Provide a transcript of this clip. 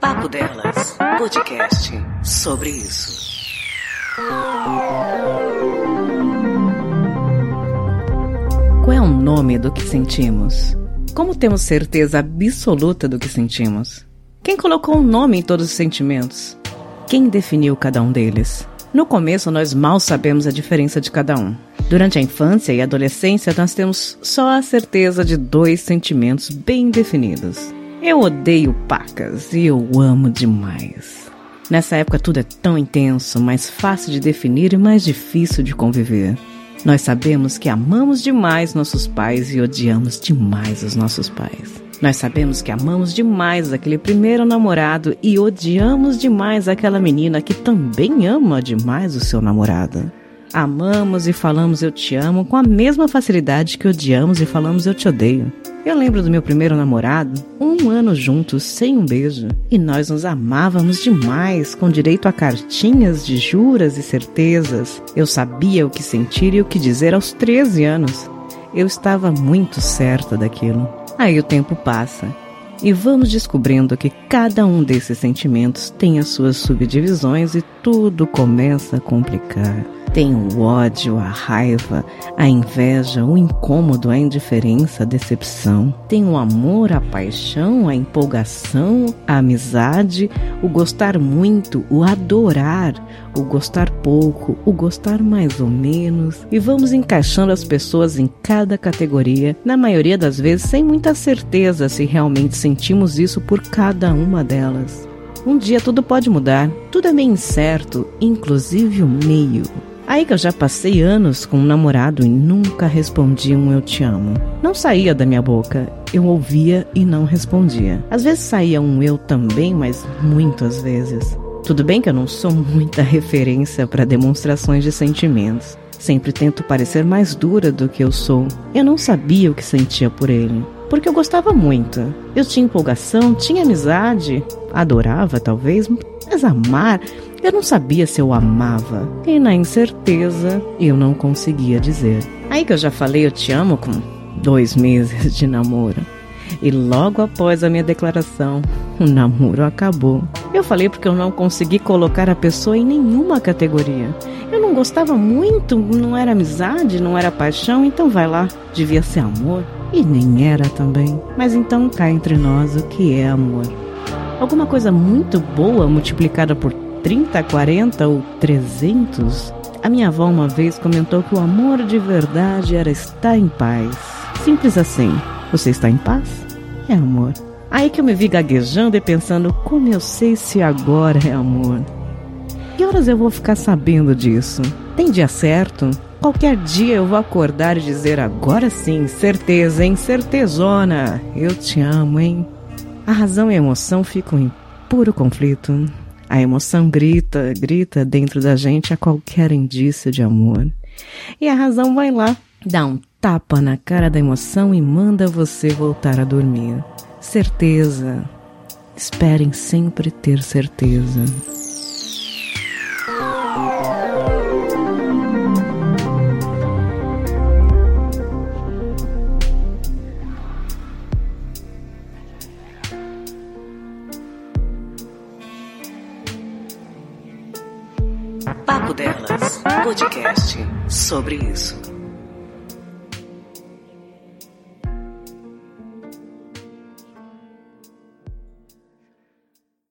Papo Delas, podcast sobre isso. Qual é o nome do que sentimos? Como temos certeza absoluta do que sentimos? Quem colocou um nome em todos os sentimentos? Quem definiu cada um deles? No começo, nós mal sabemos a diferença de cada um. Durante a infância e adolescência, nós temos só a certeza de dois sentimentos bem definidos. Eu odeio pacas e eu amo demais. Nessa época tudo é tão intenso, mais fácil de definir e mais difícil de conviver. Nós sabemos que amamos demais nossos pais e odiamos demais os nossos pais. Nós sabemos que amamos demais aquele primeiro namorado e odiamos demais aquela menina que também ama demais o seu namorado. Amamos e falamos eu te amo com a mesma facilidade que odiamos e falamos eu te odeio. Eu lembro do meu primeiro namorado, um ano juntos, sem um beijo. E nós nos amávamos demais, com direito a cartinhas de juras e certezas. Eu sabia o que sentir e o que dizer aos 13 anos. Eu estava muito certa daquilo. Aí o tempo passa e vamos descobrindo que cada um desses sentimentos tem as suas subdivisões e tudo começa a complicar. Tem o ódio, a raiva, a inveja, o incômodo, a indiferença, a decepção. Tem o amor, a paixão, a empolgação, a amizade, o gostar muito, o adorar, o gostar pouco, o gostar mais ou menos. E vamos encaixando as pessoas em cada categoria, na maioria das vezes sem muita certeza se realmente sentimos isso por cada uma delas. Um dia tudo pode mudar, tudo é meio incerto, inclusive o meio. Aí que eu já passei anos com um namorado e nunca respondi um eu te amo. Não saía da minha boca, eu ouvia e não respondia. Às vezes saía um eu também, mas muitas vezes. Tudo bem que eu não sou muita referência para demonstrações de sentimentos. Sempre tento parecer mais dura do que eu sou. Eu não sabia o que sentia por ele, porque eu gostava muito. Eu tinha empolgação, tinha amizade, adorava talvez, mas amar eu não sabia se eu amava e na incerteza eu não conseguia dizer. Aí que eu já falei eu te amo com dois meses de namoro. E logo após a minha declaração, o namoro acabou. Eu falei porque eu não consegui colocar a pessoa em nenhuma categoria. Eu não gostava muito, não era amizade, não era paixão, então vai lá, devia ser amor. E nem era também. Mas então cá entre nós o que é amor? Alguma coisa muito boa multiplicada por 30, 40 ou 300? A minha avó uma vez comentou que o amor de verdade era estar em paz. Simples assim. Você está em paz? É amor. Aí que eu me vi gaguejando e pensando como eu sei se agora é amor. Que horas eu vou ficar sabendo disso? Tem dia certo? Qualquer dia eu vou acordar e dizer agora sim, certeza, hein? Certezona. Eu te amo, hein? A razão e a emoção ficam em puro conflito. A emoção grita, grita dentro da gente a qualquer indício de amor. E a razão vai lá, dá um tapa na cara da emoção e manda você voltar a dormir. Certeza. Esperem sempre ter certeza. Papo Delas, podcast sobre isso.